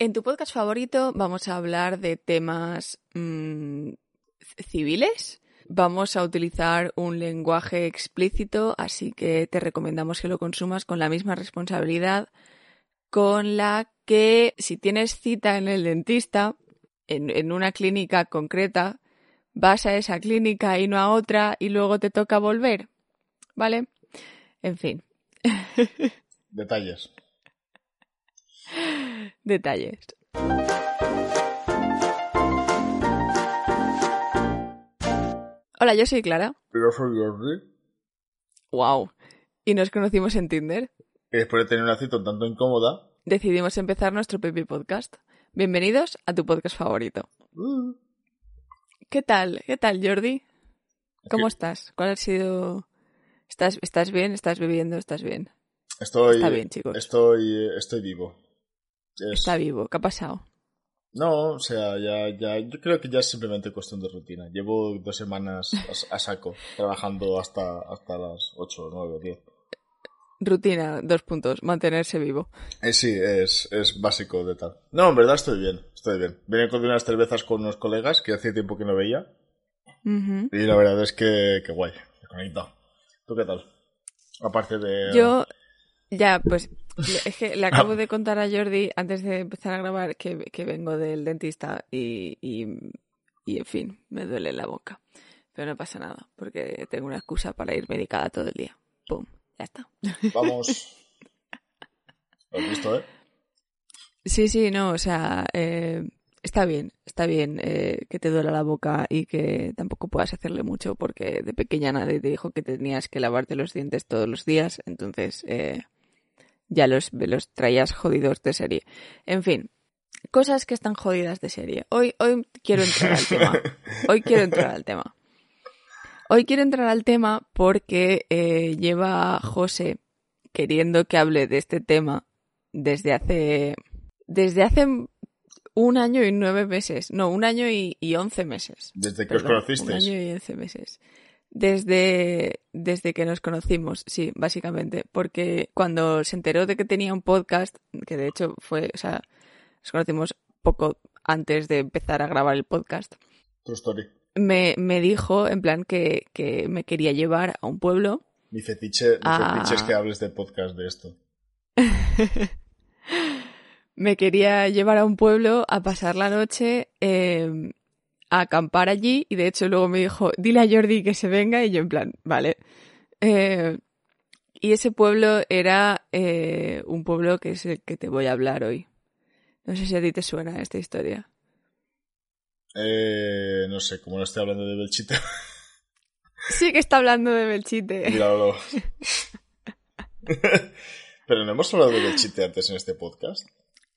En tu podcast favorito vamos a hablar de temas mmm, civiles. Vamos a utilizar un lenguaje explícito, así que te recomendamos que lo consumas con la misma responsabilidad con la que si tienes cita en el dentista, en, en una clínica concreta, vas a esa clínica y no a otra y luego te toca volver. ¿Vale? En fin. Detalles. Detalles. Hola, yo soy Clara. Yo soy Jordi. Wow. Y nos conocimos en Tinder. Y después de tener una cita un tanto incómoda, Decidimos empezar nuestro Pepi Podcast. Bienvenidos a tu podcast favorito. uh, ¿Qué tal? ¿Qué tal, Jordi? ¿Cómo estás? ¿Cuál ha sido...? ¿Estás, ¿Estás bien? ¿Estás bebiendo? ¿Estás bien? estoy, Está bien, chicos. Estoy, estoy vivo. Es- Está vivo. ¿Qué ha pasado? No, o sea, ya, ya, yo creo que ya es simplemente cuestión de rutina. Llevo dos semanas a, a saco, trabajando hasta, hasta las 8, 9, 10. Rutina, dos puntos. Mantenerse vivo. Eh, sí, es, es básico de tal. No, en verdad estoy bien, estoy bien. Vine con unas cervezas con unos colegas que hacía tiempo que no veía. Y la verdad es que, que guay, me conectado. ¿Tú qué tal? Aparte de... Yo, ya, pues, es que le acabo de contar a Jordi antes de empezar a grabar que, que vengo del dentista y, y, y, en fin, me duele la boca. Pero no pasa nada, porque tengo una excusa para ir medicada todo el día. Pum, ya está. Vamos... ¿Lo has visto, eh? Sí, sí, no, o sea, eh, está bien, está bien eh, que te duela la boca y que tampoco puedas hacerle mucho porque de pequeña nadie te dijo que tenías que lavarte los dientes todos los días, entonces eh, ya los, los traías jodidos de serie. En fin, cosas que están jodidas de serie. Hoy, hoy quiero entrar al tema. Hoy quiero entrar al tema. Hoy quiero entrar al tema porque eh, lleva José queriendo que hable de este tema desde hace desde hace un año y nueve meses. No, un año y, y once meses. Desde que os Perdón, Un conocisteis. año y once meses. Desde, desde que nos conocimos, sí, básicamente. Porque cuando se enteró de que tenía un podcast, que de hecho fue, o sea, nos conocimos poco antes de empezar a grabar el podcast, True story. me, me dijo en plan que, que me quería llevar a un pueblo Mi fetiche, mi Ah. fetiche es que hables de podcast de esto. me quería llevar a un pueblo a pasar la noche, eh, a acampar allí y de hecho luego me dijo, dile a Jordi que se venga y yo en plan, vale. Eh, y ese pueblo era eh, un pueblo que es el que te voy a hablar hoy. No sé si a ti te suena esta historia. Eh, no sé, como no estoy hablando de Belchite, Sí que está hablando de Belchite. míralo. Pero no hemos hablado de Belchite antes en este podcast.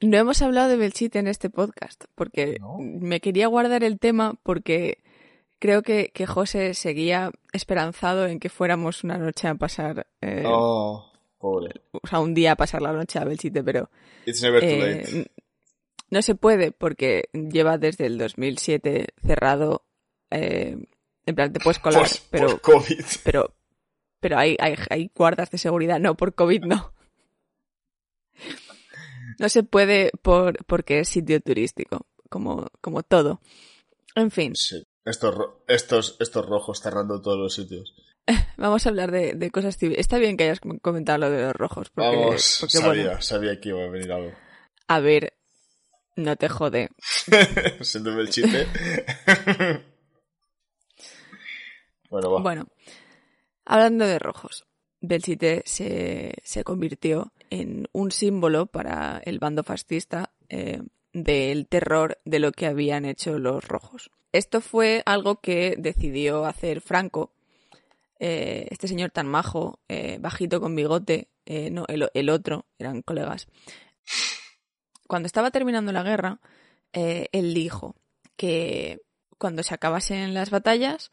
No hemos hablado de Belchite en este podcast, porque ¿No? me quería guardar el tema porque creo que, que José seguía esperanzado en que fuéramos una noche a pasar, eh, Oh, pobre. o sea, un día a pasar la noche a Belchite, pero It's never too eh, late. no se puede porque lleva desde el 2007 cerrado. eh, en plan, te puedes colar, Por- pero, por COVID. pero, pero hay, hay, hay guardas de seguridad. No, por COVID no. No se puede por, porque es sitio turístico, como, como todo. En fin, Sí. Estos, estos, estos rojos cerrando todos los sitios. vamos a hablar de, de cosas civiles. Está bien que hayas com- comentado lo de los rojos, porque, Vamos, porque, sabía, bueno, sabía que iba a venir algo. a ver, no te jode. Siendo Belchite. bueno, va. Bueno, hablando de rojos, Belchite se, se convirtió en un símbolo para el bando fascista eh, del terror de lo que habían hecho los rojos. Esto fue algo que decidió hacer Franco, eh, este señor tan majo, eh, bajito con bigote, no, el, otro, eran colegas. cuando estaba terminando la guerra, él dijo que cuando se acabasen las batallas,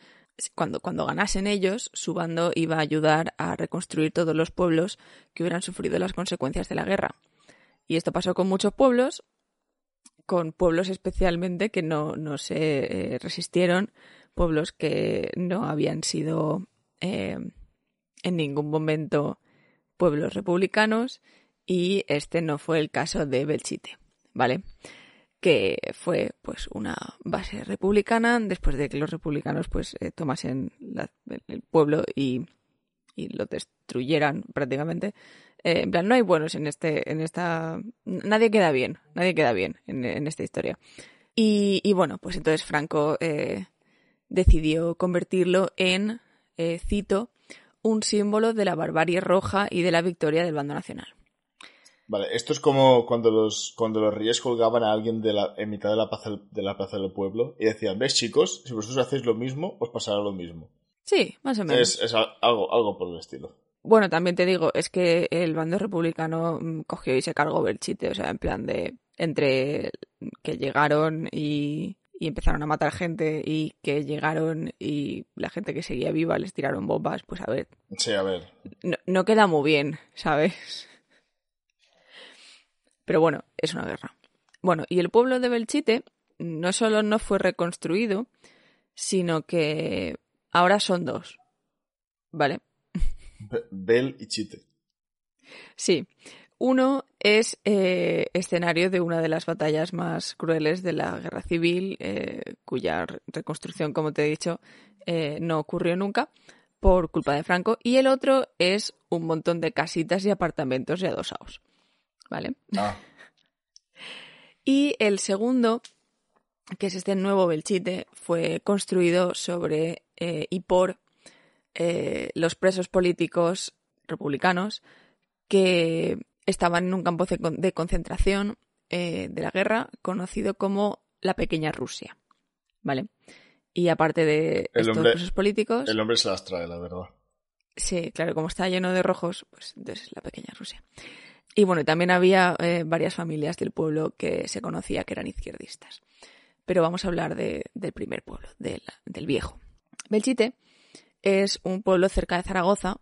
cuando, cuando ganasen ellos, su bando iba a ayudar a reconstruir todos los pueblos que hubieran sufrido las consecuencias de la guerra. Y esto pasó con muchos pueblos, con pueblos especialmente que no, no se eh, resistieron, pueblos que no habían sido eh, en ningún momento pueblos republicanos y este no fue el caso de Belchite, ¿vale? Que fue pues una base republicana después de que los republicanos pues eh, tomasen el pueblo y, y, lo destruyeran prácticamente eh, en plan no hay buenos en este en esta nadie queda bien nadie queda bien en, en esta historia. Y, y, bueno pues entonces Franco eh, decidió convertirlo en cito un símbolo de la barbarie roja y de la victoria del bando nacional Vale, esto es como cuando los, cuando los reyes colgaban a alguien de la, en mitad de la, plaza, de la plaza del pueblo y decían, ves chicos, si vosotros hacéis lo mismo, os pasará lo mismo. Sí, más o menos. Es, es algo, algo por el estilo. Bueno, también te digo, es que el bando republicano mm, cogió y se cargó Belchite, o sea, en plan de entre que llegaron y, y empezaron a matar gente y que llegaron y la gente que seguía viva les tiraron bombas, pues a ver. Sí, a ver. No, no queda muy bien, ¿sabes? Pero bueno, es una guerra. Bueno, y el pueblo de Belchite no solo no fue reconstruido, sino que ahora son dos. ¿Vale? Bel y Chite. Sí. Uno es eh, escenario de una de las batallas más crueles de la guerra civil, eh, cuya reconstrucción, como te he dicho, eh, no ocurrió nunca por culpa de Franco. Y el otro es un montón de casitas y apartamentos ya adosados. ¿Vale? Ah. y el segundo, que es este nuevo Belchite, fue construido sobre eh, y por eh, los presos políticos republicanos que estaban en un campo de concentración eh, de la guerra conocido como la Pequeña Rusia, ¿vale? Y aparte de estos presos políticos... El hombre se las trae, la verdad. Sí, claro, como está lleno de rojos, pues entonces la Pequeña Rusia. Y bueno, también había eh, varias familias del pueblo que se conocía que eran izquierdistas. Pero vamos a hablar del primer pueblo, del, viejo. Belchite es un pueblo cerca de Zaragoza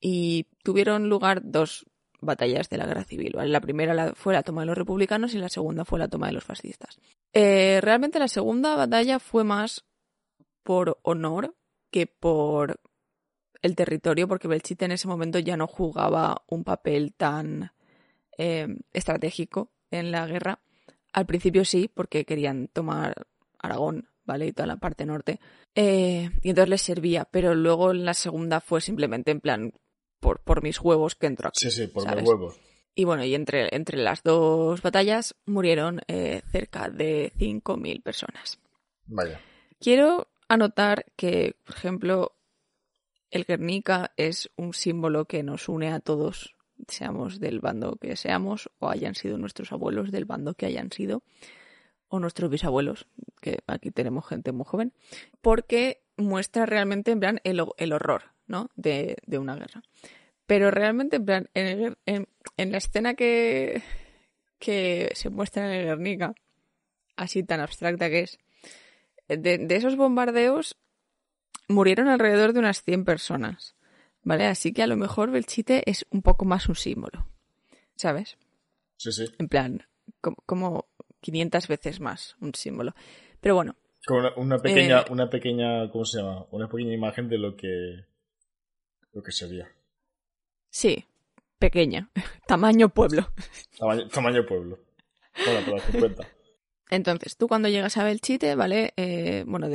y tuvieron lugar dos batallas de la guerra civil. La primera fue la toma de los republicanos y la segunda fue la toma de los fascistas. Eh, realmente la segunda batalla fue más por honor que por el territorio, porque Belchite en ese momento ya no jugaba un papel tan eh, estratégico en la guerra. Al principio sí, porque querían tomar Aragón, ¿vale? Y toda la parte norte. Eh, y entonces les servía, pero luego en la segunda fue simplemente en plan, por, por mis huevos que entro aquí. Sí, sí, por mis huevos. Y bueno, y entre, entre las dos batallas murieron eh, cerca de 5.000 personas. Vaya. Quiero anotar que, por ejemplo, el Guernica es un símbolo que nos une a todos seamos del bando que seamos o hayan sido nuestros abuelos del bando que hayan sido o nuestros bisabuelos, que aquí tenemos gente muy joven, porque muestra realmente en plan el, horror ¿no? de, una guerra. Pero realmente en plan, en, en, la escena que, que se muestra en el Guernica, así tan abstracta que es, de, de esos bombardeos murieron alrededor de unas 100 personas. ¿Vale? Así que a lo mejor Belchite es un poco más un símbolo, ¿sabes? Sí, sí. En plan, como, 500 veces más un símbolo. Pero bueno. Como una, pequeña, eh, una pequeña, ¿cómo se llama? Una pequeña imagen de lo que, lo que sería. Sí, pequeña. Tamaño pueblo. Tamaño, pueblo. Bueno, te cuenta. Entonces, tú cuando llegas a Belchite, ¿vale? Eh, bueno,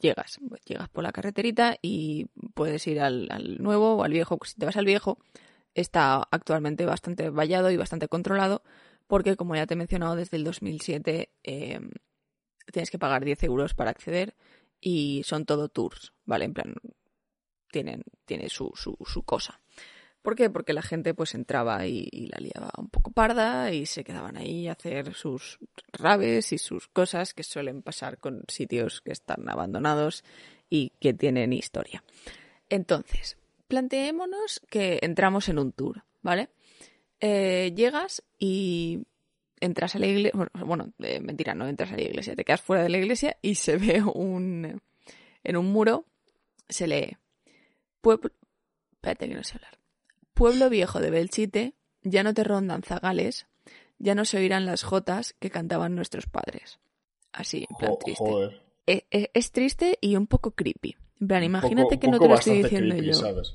llegas, llegas por la carreterita y puedes ir al, nuevo o al viejo. Si te vas al viejo, está actualmente bastante vallado y bastante controlado, porque como ya te he mencionado, desde el 2007 eh, tienes que pagar 10 euros para acceder y son todo tours, ¿vale? En plan, tienen, tiene su, su, su cosa. ¿Por qué? Porque la gente pues entraba y, la liaba un poco parda y se quedaban ahí a hacer sus rabes y sus cosas que suelen pasar con sitios que están abandonados y que tienen historia. Entonces, planteémonos que entramos en un tour, ¿vale? Eh, llegas y entras a la iglesia, bueno, eh, mentira, no entras a la iglesia, te quedas fuera de la iglesia y se ve un, en un muro, se lee, pueblo, espérate que no sé hablar, pueblo viejo de Belchite, ya no te rondan zagales, ya no se oirán las jotas que cantaban nuestros padres. Así, en plan triste. Joder. Eh, eh, es triste y un poco creepy. En plan, imagínate poco- que no te lo estoy diciendo creepy, yo. ¿sabes?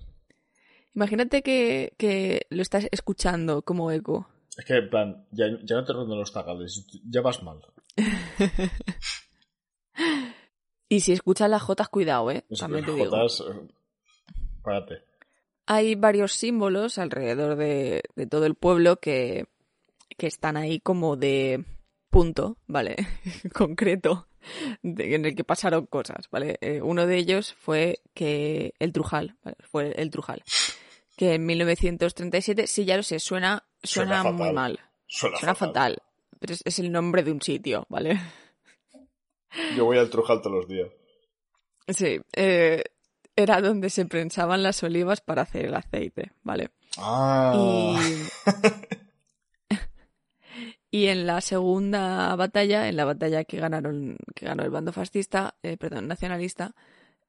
Imagínate que, que lo estás escuchando como eco. Es que, en plan, ya, ya no te rondan los tagales, ya vas mal. Y si escuchas las jotas, cuidado, ¿eh? También te digo. jotas, eh, Párate. Hay varios símbolos alrededor de, de todo el pueblo que, que están ahí como de punto, ¿vale? Concreto, de- en el que pasaron cosas, ¿vale? Eh, uno de ellos fue que el Trujal, ¿vale? fue el Trujal, que en 1937, sí, ya lo sé, suena, suena, Suena muy mal, Suena, suena fatal, pero es, es el nombre de un sitio, ¿vale? Yo voy al Trujal todos los días. Sí, eh, era donde se prensaban las olivas para hacer el aceite, ¿vale? Ah. Y, y en la segunda batalla, en la batalla que ganaron, que ganó el bando fascista, eh, perdón, nacionalista,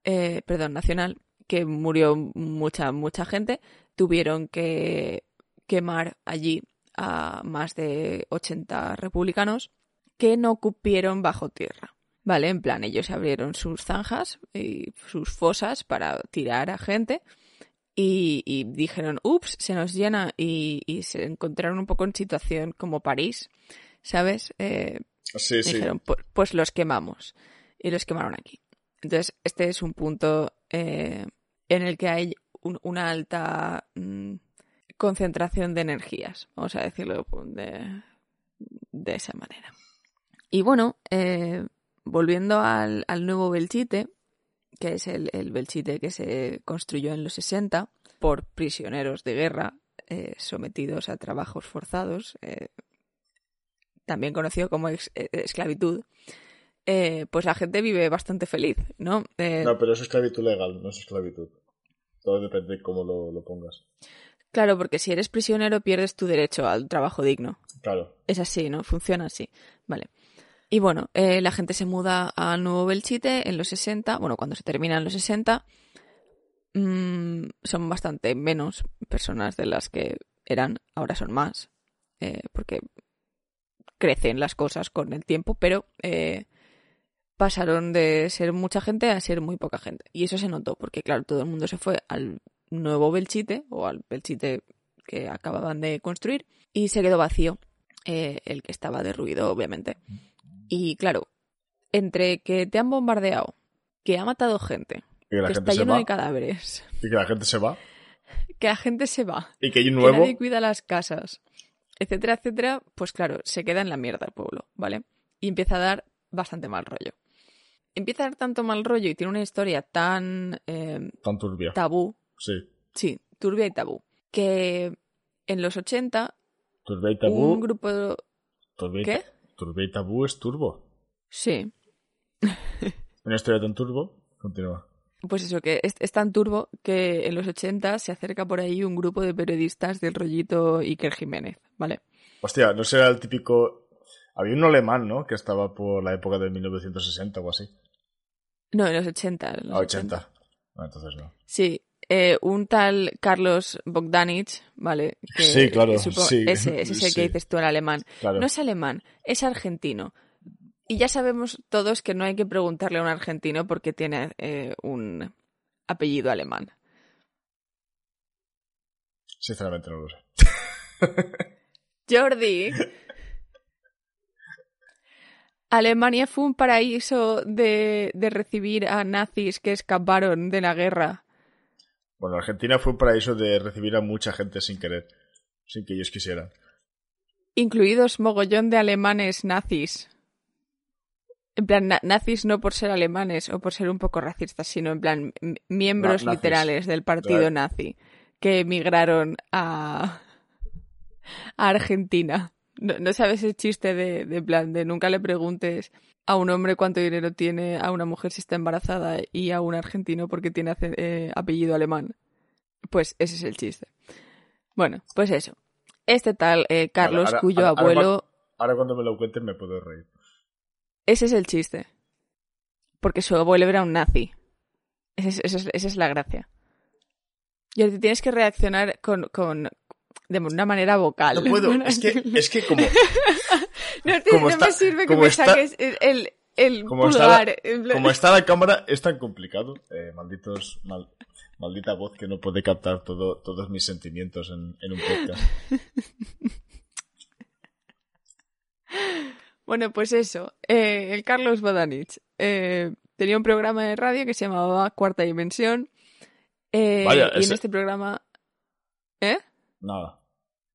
eh, perdón, nacional, que murió mucha, mucha gente, tuvieron que quemar allí a más de 80 republicanos que no cupieron bajo tierra. Vale, en plan, ellos abrieron sus zanjas y sus fosas para tirar a gente y, y dijeron, ups, se nos llena y, y se encontraron un poco en situación como París, ¿sabes? Eh, sí, sí. dijeron, "Pu- pues los quemamos y los quemaron aquí. Entonces, este es un punto eh, en el que hay un- una alta mm, concentración de energías, vamos a decirlo de, de esa manera. Y bueno, eh, volviendo al, al nuevo Belchite, que es el, el Belchite que se construyó en los 60 por prisioneros de guerra eh, sometidos a trabajos forzados, eh, también conocido como ex- eh, esclavitud, pues la gente vive bastante feliz, ¿no? No, pero es esclavitud legal, no es esclavitud. Todo depende de cómo lo, lo pongas. Claro, porque si eres prisionero pierdes tu derecho al trabajo digno. Claro. Es así, ¿no? Funciona así. Vale. Y bueno, eh, la gente se muda a Nuevo Belchite en los 60. Bueno, cuando se terminan los 60, mm, son bastante menos personas de las que eran. Ahora son más. eh, porque crecen las cosas con el tiempo, pero eh, pasaron de ser mucha gente a ser muy poca gente. Y eso se notó, porque claro, todo el mundo se fue al nuevo Belchite, o al Belchite que acababan de construir, y se quedó vacío eh, el que estaba derruido, obviamente. Y claro, entre que te han bombardeado, que ha matado gente, Y que la que gente está se lleno va. de cadáveres, Y que la gente se va. que la gente se va, Y que hay un que nuevo. nadie cuida las casas, etcétera, etcétera, pues claro, se queda en la mierda el pueblo, ¿vale? Y empieza a dar bastante mal rollo. Empieza a dar tanto mal rollo y tiene una historia tan eh, Tan turbia. tabú, Sí. sí, turbia y tabú, que en los 80 Turbia y tabú. un grupo... Turbia y ¿Qué? Y tabú es turbo. Sí, Una historia tan turbo. Continúa. Pues eso, que es, es tan turbo que en los 80 se acerca por ahí un grupo de periodistas del rollito Iker Jiménez, ¿vale? Hostia, no será el típico. Había un alemán, ¿no? Que estaba por la época de 1960 o así. No, en los 80. en los Ah, 80. Ah, entonces no. Sí, eh, un tal Carlos Bogdanich, ¿vale? Que Sí, claro, supo- sí, Ese, ese es el sí. que dices tú en alemán. Claro. No es alemán, es argentino. Y ya sabemos todos que no hay que preguntarle a un argentino porque tiene eh, un apellido alemán. Sinceramente no lo sé. Jordi. Alemania fue un paraíso de, de recibir a nazis que escaparon de la guerra. Bueno, Argentina fue un paraíso de recibir a mucha gente sin querer. Sin que ellos quisieran. incluidos mogollón de alemanes nazis. En plan, na- nazis no por ser alemanes o por ser un poco racistas, sino en plan miembros Na- literales del partido Claro. nazi que emigraron a, a Argentina. No, no sabes el chiste de, de plan de nunca le preguntes a un hombre cuánto dinero tiene, a una mujer si está embarazada y a un argentino porque tiene eh, apellido alemán. Pues ese es el chiste. Bueno, pues eso. Este tal eh, Carlos, ahora- cuyo ahora- abuelo ahora cuando me lo cuentes me puedo reír. Ese es el chiste. Porque su abuelo era un nazi. Esa es, esa es- esa es la gracia. Y ahora te tienes que reaccionar con, con de una manera vocal. No puedo, es que, es que como, No, te- como no está- me sirve que me está- saques el, el, Como está la- como está la cámara, es tan complicado. Eh, malditos, mal- maldita voz que no puede captar todo, todos mis sentimientos en, en un podcast. Bueno, pues eso. eh, el Carlos Bodanich eh, tenía un programa de radio que se llamaba Cuarta Dimensión. eh, Vaya, y ese- en este programa. ¿Eh? Nada.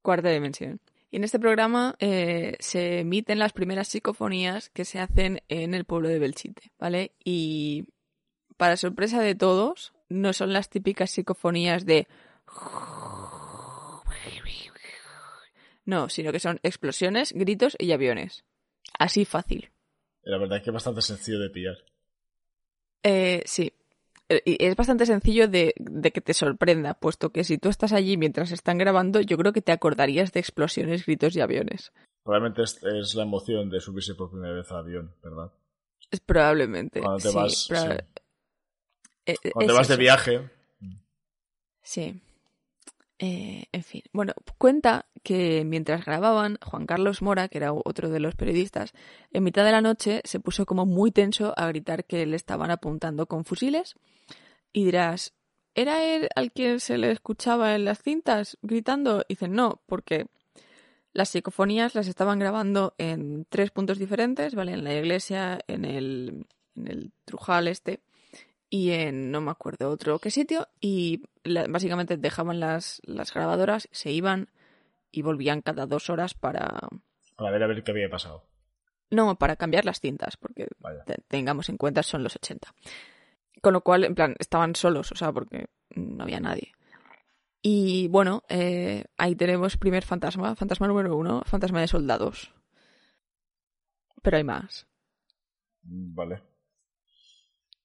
Cuarta Dimensión. Y en este programa eh, se emiten las primeras psicofonías que se hacen en el pueblo de Belchite, ¿vale? Y para sorpresa de todos, no son las típicas psicofonías de... No, sino que son explosiones, gritos y aviones. Así fácil. La verdad es que es bastante sencillo de pillar. Eh, sí. Eh, es bastante sencillo de, de que te sorprenda, puesto que si tú estás allí mientras están grabando, yo creo que te acordarías de explosiones, gritos y aviones. Probablemente es, es la emoción de subirse por primera vez al avión, ¿verdad? Probablemente. Cuando te sí, vas, proba- sí. eh, Cuando es te vas de viaje. Sí. Eh, en fin. Bueno, cuenta que mientras grababan, Juan Carlos Mora, que era otro de los periodistas, en mitad de la noche se puso como muy tenso a gritar que le estaban apuntando con fusiles. Y dirás, ¿era él al que se le escuchaba en las cintas gritando? Y dicen, no, porque las psicofonías las estaban grabando en tres puntos diferentes, ¿vale? En la iglesia, en el, en el Trujal este y en no me acuerdo otro qué sitio y la- básicamente dejaban las, las grabadoras, se iban y volvían cada dos horas para... Para ver a ver qué había pasado. No, para cambiar las cintas, porque Vaya. tengamos en cuenta son los 80. Con lo cual, en plan, estaban solos, o sea, porque no había nadie. Y bueno, eh, ahí tenemos primer fantasma, fantasma número uno, fantasma de soldados. Pero hay más. Mm, Vale.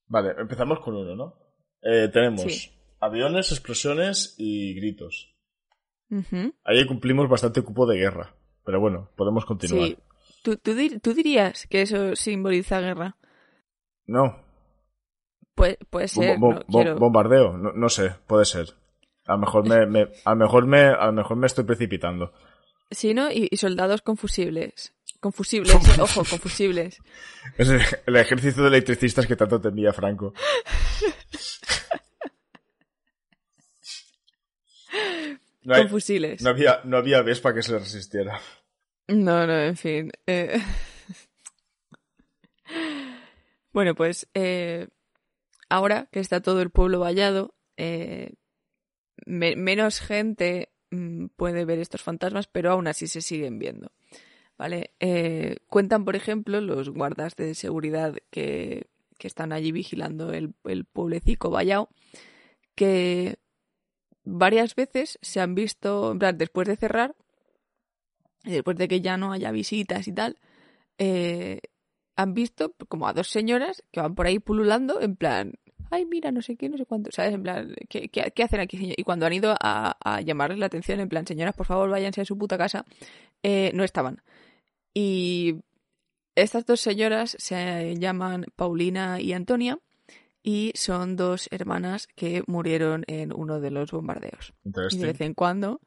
Vale, empezamos con uno, ¿no? Eh, tenemos Sí. aviones, explosiones y gritos. Ujú. Ahí cumplimos bastante cupo de guerra. Pero bueno, podemos continuar. Sí. ¿Tú, tú, dir- tú dirías que eso simboliza guerra? No, Puede, puede ser, bo- no bo- quiero... bombardeo, no, no sé, puede ser. A lo mejor me, me- a lo mejor me, a lo mejor me estoy precipitando. Sí, ¿no? Y, y soldados con fusibles. Con fusibles, ojo, con fusibles. Es el, el ejército de electricistas que tanto temía Franco. No, hay- Con fusiles. no había, no había Vespa que se le resistiera. No, no, en fin. eh. Bueno, pues eh, ahora que está todo el pueblo vallado, eh, me- menos gente puede ver estos fantasmas, pero aún así se siguen viendo. ¿Vale? Eh, cuentan, por ejemplo, los guardas de seguridad que, que están allí vigilando el, el pueblecico vallado, que varias veces se han visto, en plan, después de cerrar, después de que ya no haya visitas y tal, eh, han visto como a dos señoras que van por ahí pululando en plan, ay, mira, no sé qué, no sé cuánto, ¿sabes? En plan, ¿qué, qué, qué hacen aquí, señor? Y cuando han ido a, a llamarles la atención, en plan, señoras, por favor, váyanse a su puta casa, eh, no estaban. Y estas dos señoras se llaman Paulina y Antonia y son dos hermanas que murieron en uno de los bombardeos. Y de vez en cuando,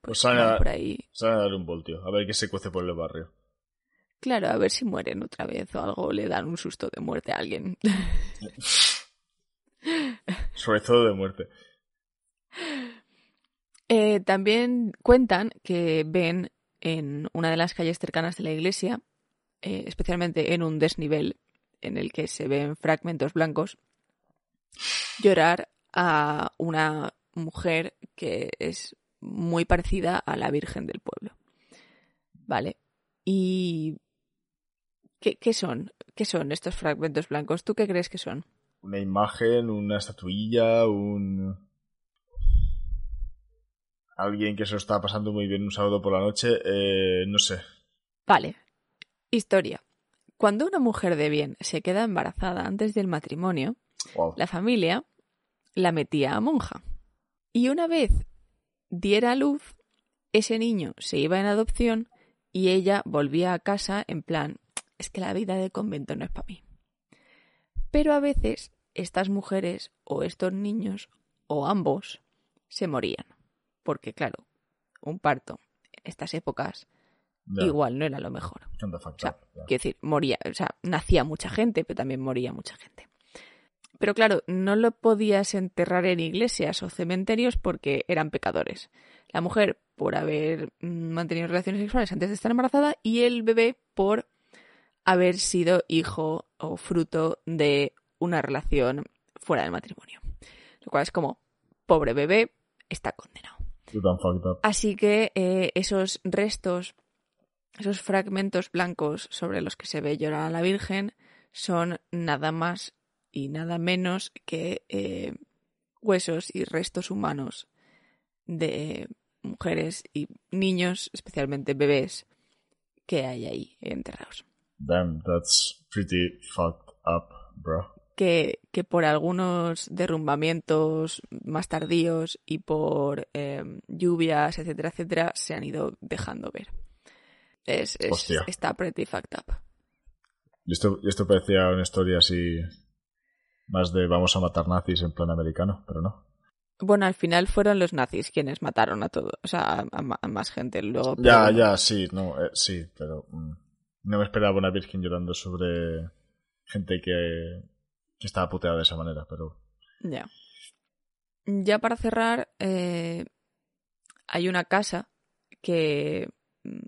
Pues pues, a- por ahí a dar un voltio, a ver qué se cuece por el barrio. Claro, a ver si mueren otra vez o algo, le dan un susto de muerte a alguien. Sobre todo de muerte. Eh, también cuentan que ven en una de las calles cercanas de la iglesia, eh, especialmente en un desnivel en el que se ven fragmentos blancos, llorar a una mujer que es muy parecida a la Virgen del pueblo. ¿Vale? ¿Y qué, qué son? ¿Qué son estos fragmentos blancos? ¿Tú qué crees que son? Una imagen, una estatuilla, un... Alguien que se lo está pasando muy bien un sábado por la noche, eh, no sé. Vale. Historia. Cuando una mujer de bien se queda embarazada antes del matrimonio, Wow. la familia la metía a monja. Y una vez diera a luz, ese niño se iba en adopción y ella volvía a casa en plan, es que la vida de convento no es para mí. Pero a veces estas mujeres o estos niños o ambos se morían. Porque claro, un parto en estas épocas igual no era lo mejor. O sea, quiero decir, moría, o sea, nacía mucha gente, pero también moría mucha gente. Pero claro, no lo podías enterrar en iglesias o cementerios porque eran pecadores. La mujer por haber mm, mantenido relaciones sexuales antes de estar embarazada y el bebé por haber sido hijo o fruto de una relación fuera del matrimonio. Lo cual es como, pobre bebé, está condenado. Así que eh, esos restos, esos fragmentos blancos sobre los que se ve llorar a la Virgen, son nada más y nada menos que eh, huesos y restos humanos de mujeres y niños, especialmente bebés, que hay ahí enterrados. Damn, that's pretty fucked up, bro. Que, que por algunos derrumbamientos más tardíos y por eh, lluvias, etcétera, etcétera, se han ido dejando ver. Es, está pretty fucked up. Y esto, y esto parecía una historia así más de vamos a matar nazis en plan americano, pero no. Bueno, al final fueron los nazis quienes mataron a todo, o sea, a, más gente. Luego, Ya, ya, sí, no, eh, sí, pero mm, no me esperaba una virgen llorando sobre gente que, estaba puteada de esa manera, pero Ya. Ya para cerrar, eh, hay una casa que mm,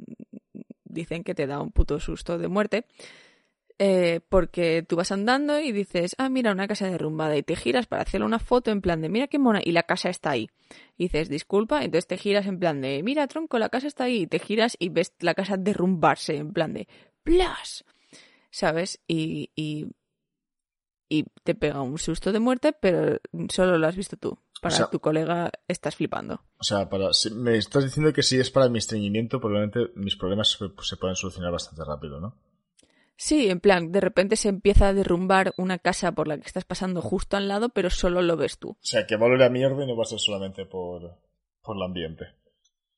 dicen que te da un puto susto de muerte. eh, porque tú vas andando y dices, ah, mira, una casa derrumbada, y te giras para hacerle una foto en plan de, mira qué mona, y la casa está ahí. Y dices, disculpa, entonces te giras en plan de, mira, tronco, la casa está ahí, y te giras y ves la casa derrumbarse en plan de, ¡plas! ¿Sabes? Y, y, y te pega un susto de muerte, pero solo lo has visto tú. Para O sea- tu colega estás flipando. O sea, para, si me estás diciendo que si es para mi estreñimiento, probablemente mis problemas se, se pueden solucionar bastante rápido, ¿no? Sí, en plan, de repente se empieza a derrumbar una casa por la que estás pasando justo al lado, pero solo lo ves tú. O sea, que va a mierda y no va a ser solamente por, por el ambiente.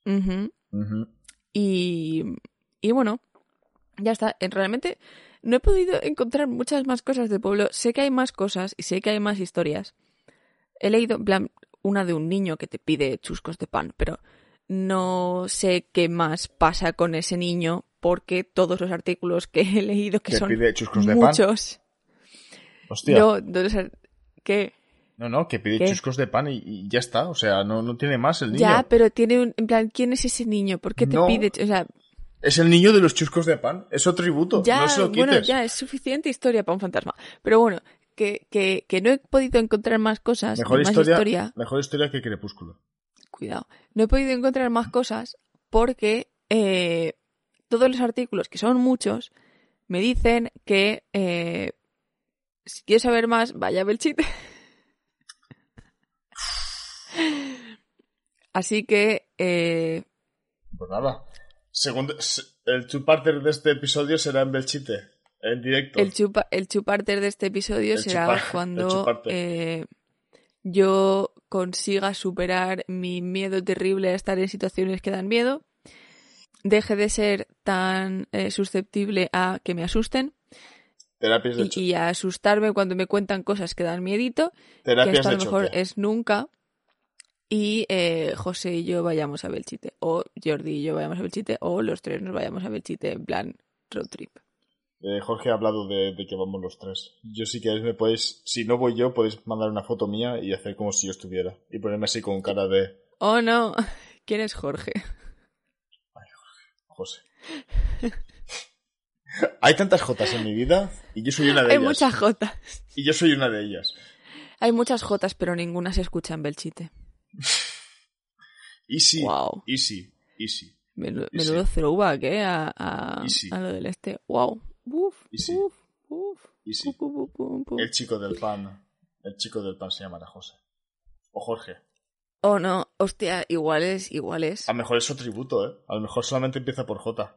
Ujú. Ujú. Y, y bueno, ya está. En- Realmente no he podido encontrar muchas más cosas de pueblo. Sé que hay más cosas y sé que hay más historias. He leído, en plan, una de un niño que te pide chuscos de pan, pero no sé qué más pasa con ese niño porque todos los artículos que he leído, que ¿Te son pide chuscos de pan? muchos, Hostia. no, no. No, no, que pide ¿Qué? chuscos de pan y, y ya está. O sea, no, no tiene más el niño. Ya, pero tiene un, en plan, ¿quién es ese niño? ¿Por qué te No. pide? O sea, Es el niño de los chuscos de pan. Es otro tributo. Ya, no se lo quites. bueno, ya es suficiente historia para un fantasma. Pero bueno, que, que, que no he podido encontrar más cosas, Mejor más historia, historia. mejor historia que Crepúsculo. Cuidado. No he podido encontrar más cosas porque eh, todos los artículos, que son muchos, me dicen que eh, si quieres saber más, vaya a Belchite. Así que eh, Pues nada. Segundo, se- el two-parter de este episodio será en Belchite. En directo. El, chupa, el chuparter de este episodio El será chupar- cuando eh, yo consiga superar mi miedo terrible a estar en situaciones que dan miedo, deje de ser tan eh, susceptible a que me asusten Terapias de, y, a asustarme cuando me cuentan cosas que dan miedito, que terapias esto a lo mejor choque. es nunca, y eh, José y yo vayamos a Belchite, o Jordi y yo vayamos a Belchite, o los tres nos vayamos a Belchite en plan road trip. Eh, Jorge ha hablado de, de que vamos los tres. Yo si queréis me podéis, si no voy yo, podéis mandar una foto mía y hacer como si yo estuviera. Y ponerme así con cara de Oh no, ¿quién es Jorge? José. Hay tantas Jotas en mi vida y yo soy una de Hay ellas. muchas jotas. Y yo soy una de ellas. Hay muchas jotas, pero ninguna se escucha en Belchite. Easy, Wow. easy, easy. Menudo sí. throwback, ¿eh? A, a, a lo del este. Wow. Uf, Y sí. uf, uf. Easy. El chico del pan. El chico del pan se llamará José. O Jorge. Oh no, hostia, igual es, igual es. A lo mejor es su tributo, ¿eh? A lo mejor solamente empieza por J.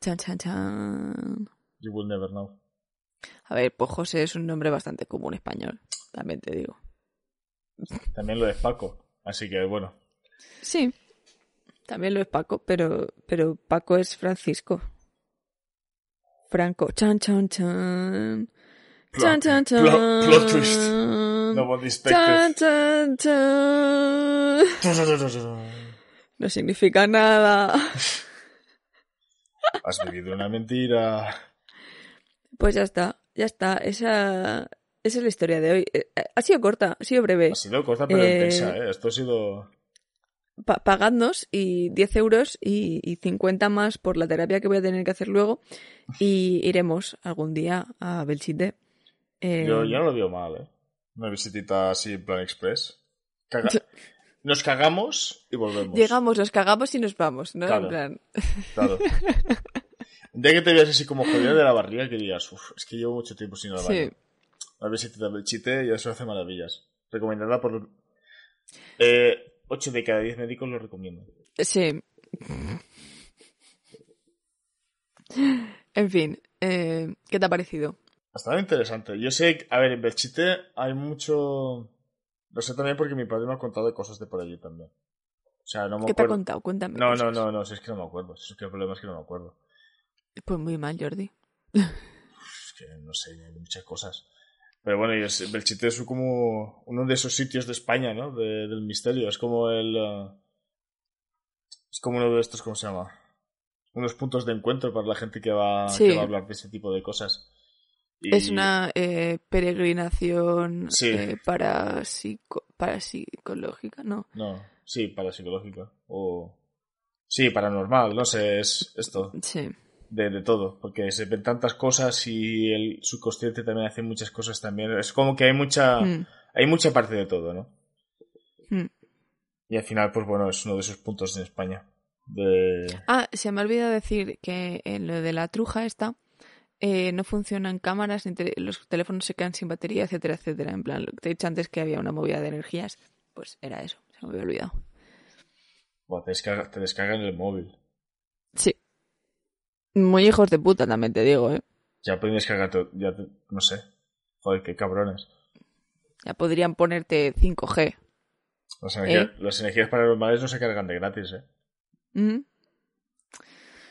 Chan, chan, chan. You will never know. A ver, pues José es un nombre bastante común español. También te digo. También lo es Paco. Así que bueno. Sí. También lo es Paco, pero, pero Paco es Francisco. Franco. Chan, chan, chan. Chan, chan, chan. Plot, plot twist. No one Chan, chan, chan. No significa nada. Has vivido una mentira. Pues ya está, ya está. Esa, esa es la historia de hoy. Eh, Ha sido corta, ha sido breve. Ha sido corta pero Eh, intensa, ¿eh? Esto ha sido... Pa- pagadnos y 10 euros y, y 50 más por la terapia que voy a tener que hacer luego. Y iremos algún día a Belchite. Eh, Yo, yo no lo veo mal, ¿eh? Una visitita así en plan express. Caga- Nos cagamos y volvemos. Llegamos, nos cagamos y nos vamos, ¿no? Claro. En plan, Claro. Día que te veas así como jodida de la barriga que digas, uff, es que llevo mucho tiempo sin ir al baño. sí. Una visitita del chite y eso hace maravillas. Recomendada por... Eh, 8 de cada 10 médicos lo recomiendan. Sí. En fin, eh, ¿qué te ha parecido? Bastante interesante. Yo sé, que- a ver, en Belchite hay mucho... Lo sé también porque mi padre me ha contado de cosas de por allí también. O sea, no me ¿Qué te ha contado? Cuéntame. No, no, no, no, si es que no me acuerdo. Si es que el problema es que no me acuerdo. Pues muy mal, Jordi. Es que no sé, hay muchas cosas. Pero bueno, y es- Belchite es como uno de esos sitios de España, ¿no? De- del misterio. Es como el. eh, es como uno de estos, ¿cómo se llama? Unos puntos de encuentro para la gente que va, Sí. que va a hablar de ese tipo de cosas. Y- Es una eh, peregrinación Sí. eh, para, psicológica, ¿no? No, sí, parapsicológica. O. Sí, paranormal, no sé, es esto. Sí. De, de todo, porque se ven tantas cosas y el subconsciente también hace muchas cosas también. Es como que hay mucha, Mm, hay mucha parte de todo, ¿no? mm. Y al final, pues bueno, es uno de esos puntos en España. De... Ah, se me ha olvidado decir que en lo de la truja esta eh, no funcionan cámaras, los teléfonos se quedan sin batería, etcétera, etcétera. En plan, lo que te he dicho antes que había una movida de energías, pues era eso, se me había olvidado. Buah, te, descarga, te descargan el móvil. Muy hijos de puta también te digo, ¿eh? Ya pueden descargar, todo- ya te- no sé. Joder, qué cabrones. Ya podrían ponerte 5G. Las energías, las energías paranormales no se cargan de gratis, ¿eh?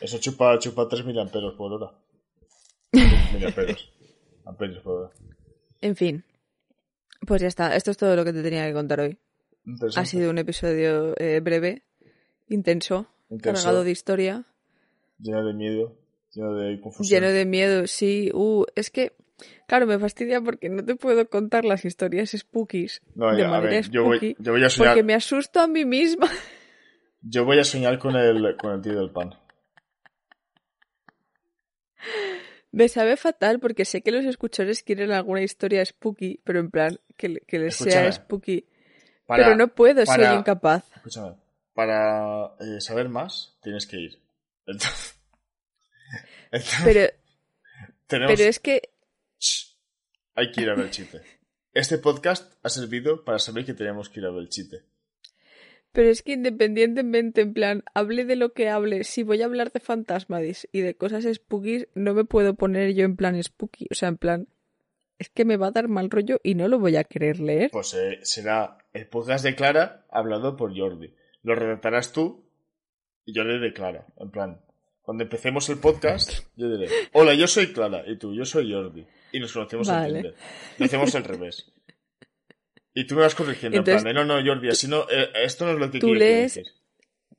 Eso chupa, chupa 3.000 amperos por hora. 3.000 amperos. Amperios por hora. En fin. Pues ya está, esto es todo lo que te tenía que contar hoy. Ha sido un episodio eh, breve, intenso, Intenso, cargado de historia, lleno de miedo, lleno de confusión. lleno de miedo. Sí, uh, es que, claro, me fastidia porque no te puedo contar las historias spookies No, de ya, a ver, yo voy, yo voy a soñar, porque me asusto a mí misma. yo voy a soñar con el, con el tío del pan. Me sabe fatal porque sé que los escuchadores quieren alguna historia spooky, pero en plan, que, que les sea spooky. Para, pero no puedo, para- soy incapaz. Escúchame, para eh, saber más tienes que ir. Entonces, entonces, Pero, tenemos, pero es que Shh, hay que ir a Belchite. Este podcast ha servido para saber que tenemos que ir a Belchite. Pero es que independientemente, en plan, hable de lo que hable, si voy a hablar de fantasmas y de cosas spooky, no me puedo poner yo en plan spooky. O sea, en plan, es que me va a dar mal rollo y no lo voy a querer leer. Pues eh, será el podcast de Clara hablado por Jordi. Lo redactarás tú y yo le diré Clara. En plan, cuando empecemos el podcast, yo diré, hola, yo soy Clara y tú, yo soy Jordi. Y nos conocemos Vale. en Tinder. Lo hacemos al revés. Y tú me vas corrigiendo, Entonces, en plan no, no, Jordi, así no, eh, esto no es lo que tú quiero lees- decir.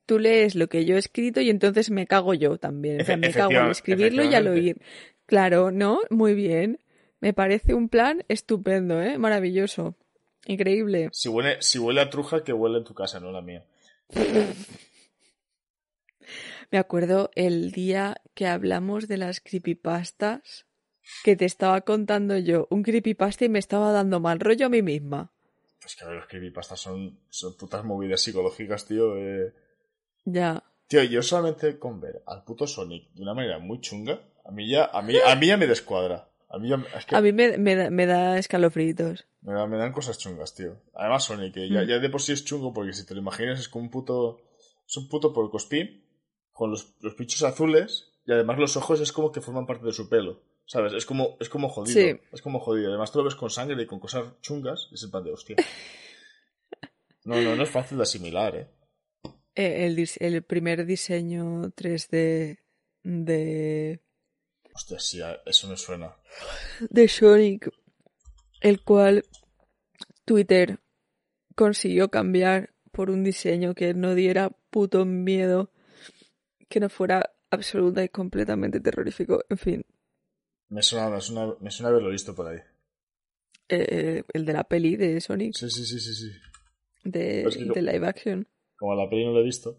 Tú lees lo que yo he escrito y entonces me cago yo también. O sea, me cago en efectiva- escribirlo y al oír. Claro, ¿no? Muy bien. Me parece un plan estupendo, ¿eh? Maravilloso. Increíble. Si huele, si huele a truja, que huele en tu casa, no la mía. Me acuerdo el día que hablamos de las creepypastas que te estaba contando yo un creepypasta y me estaba dando mal rollo a mí misma. Pues que a ver, los creepypastas son, son putas movidas psicológicas, tío. eh. Ya. Tío, yo solamente con ver al puto Sonic de una manera muy chunga, a mí ya, a mí, a mí ya me descuadra. A mí ya, es que A mí me, me, da- me da escalofríos. me, da- me dan cosas chungas, tío. Además Sonic, ya, Mm. ya de por sí es chungo, porque si te lo imaginas es como un puto, es un puto porcospín con los, los pinchos azules y además los ojos es como que forman parte de su pelo. ¿Sabes? Es como, es como jodido. Sí. Es como jodido. Además tú lo ves con sangre y con cosas chungas y es el pan de hostia. No, no, no es fácil de asimilar, eh. Eh, el, el primer diseño 3D de, Hostia, sí, eso me suena. de Sonic, el cual Twitter consiguió cambiar por un diseño que no diera puto miedo, que no fuera absoluta y completamente terrorífico. En fin, Me suena, me suena, me suena haberlo visto por ahí. eh, el de la peli de Sonic, Sí, sí, sí, sí, sí. de, que- de live action. Como la peli no lo he visto,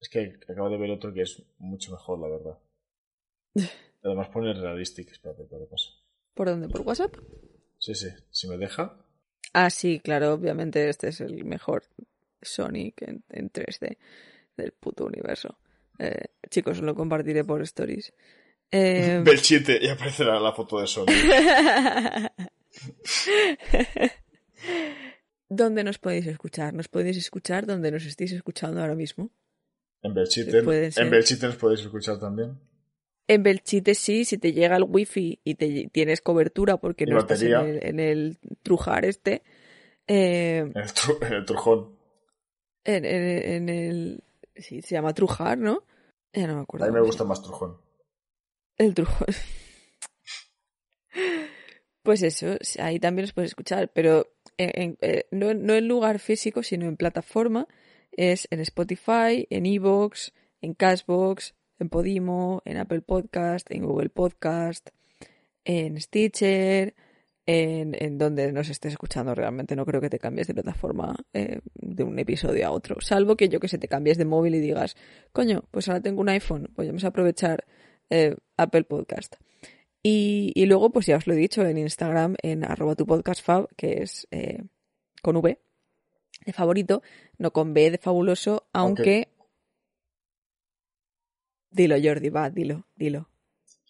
es que acabo de ver otro que es mucho mejor, la verdad. Además pone realistic, espérate, te lo paso. ¿Por dónde? ¿Por WhatsApp? Sí, sí, si me deja. Ah, sí, claro, obviamente este es el mejor Sonic en, en 3D del puto universo. Eh, chicos, lo compartiré por stories. Eh, Belchite, y aparecerá la foto de Sony. ¿Dónde nos podéis escuchar? ¿Nos podéis escuchar donde nos estéis escuchando ahora mismo? En Belchite, ser. en Belchite nos podéis escuchar también. En Belchite sí, si te llega el wifi y te tienes cobertura porque Y no estás en el, en el trujar este, eh, En el, tru- en el Trujón. en, en- en el... Sí, se llama trujar, ¿no? Ya no me acuerdo. A mí me gusta más Trujón. El trujo. Pues eso, ahí también los puedes escuchar, pero en- en- eh, no, no en lugar físico, sino en plataforma. Es en Spotify, en Evox, en Cashbox, en Podimo, en Apple Podcast, en Google Podcast, en Stitcher, en, en donde nos estés escuchando realmente. No creo que te cambies de plataforma eh, de un episodio a otro. Salvo que yo que sé, te cambies de móvil y digas, coño, pues ahora tengo un iPhone, pues vamos a aprovechar eh, Apple Podcast. Y, y luego, pues ya os lo he dicho, en Instagram, en arroba tu podcast fab, que es eh, con V de favorito, no con B de fabuloso, aunque... Dilo, Jordi, va, dilo, dilo.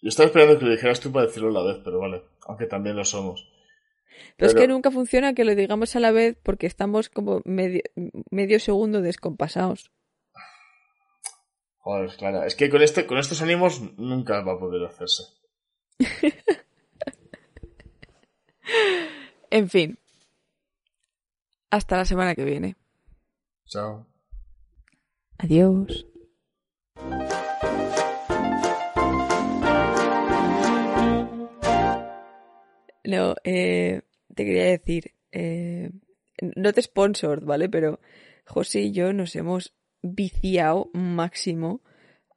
Yo estaba esperando que lo dijeras tú para decirlo a la vez, pero vale. Aunque también lo somos. Pero, es que nunca funciona que lo digamos a la vez porque estamos como medio, medio segundo descompasados. Joder, claro. Es que con, este, con estos ánimos nunca va a poder hacerse. En fin. Hasta la semana que viene. Chao. Adiós. No, eh, te quería decir, eh, no te sponsor, ¿vale? Pero José y yo nos hemos viciado máximo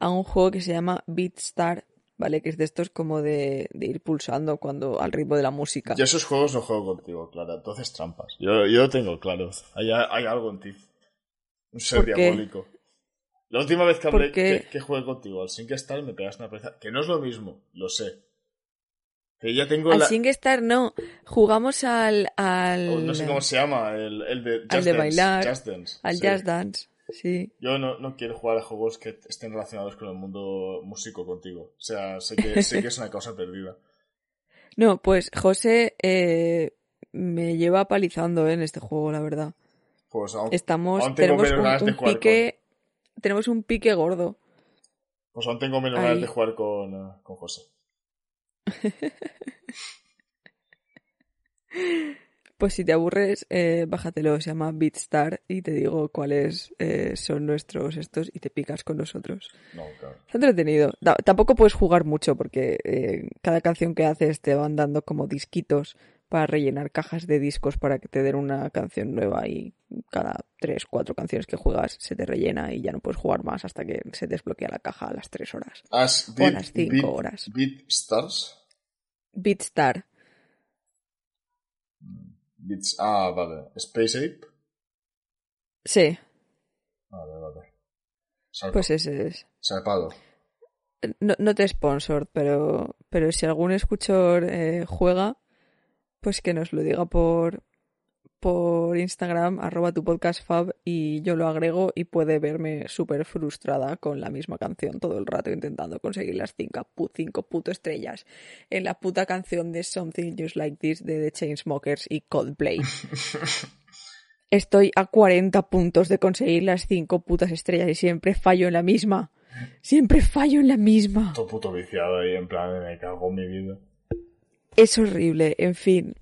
a un juego que se llama Beatstar, ¿vale? Que es de estos como de, de ir pulsando cuando al ritmo de la música. Yo esos juegos no juego contigo, Clara. Entonces trampas. Yo, yo lo tengo claro. Hay, hay algo en ti. Un ser diabólico. La última vez que hablé que, que jugué contigo al SingStar me pegaste una paliza. Que no es lo mismo, lo sé. Que tengo Al la... SingStar no, jugamos al... al o no sé cómo se llama, el, el de Just Al de Dance, bailar, Just Dance, al sí. Just Dance, sí. Yo no, no quiero jugar a juegos que estén relacionados con el mundo músico contigo. O sea, sé que, sé que es una causa perdida. No, pues José eh, me lleva palizando eh, en este juego, la verdad. Pues aún, Estamos, aún tenemos un, pique, tenemos un pique gordo. pues aún tengo menos Ahí. ganas de jugar con, eh, con José. Pues si te aburres, eh, bájatelo, se llama Beatstar y te digo cuáles eh, son nuestros estos y te picas con nosotros. No, claro. Está entretenido. Tampoco puedes jugar mucho porque eh, cada canción que haces te van dando como disquitos para rellenar cajas de discos para que te den una canción nueva y cada tres, cuatro canciones que juegas se te rellena y ya no puedes jugar más hasta que se desbloquea la caja a las tres horas. As O a las cinco horas. Beat Stars. Beatstar. Beats, ah, vale. Space Ape. Sí, Vale, vale. Salpa- pues ese es. Salpado. No, no te sponsor, pero, pero si algún escuchor eh, juega, pues que nos lo diga por, por Instagram, arroba tu podcast fab, y yo lo agrego y puede verme súper frustrada con la misma canción todo el rato intentando conseguir las cinco, cinco puto estrellas en la puta canción de Something Just Like This de The Chainsmokers y Coldplay. Estoy a 40 puntos de conseguir las cinco putas estrellas y siempre fallo en la misma. Siempre fallo en la misma. Todo puto viciado ahí, en plan, me cago en mi vida. Es horrible. En fin,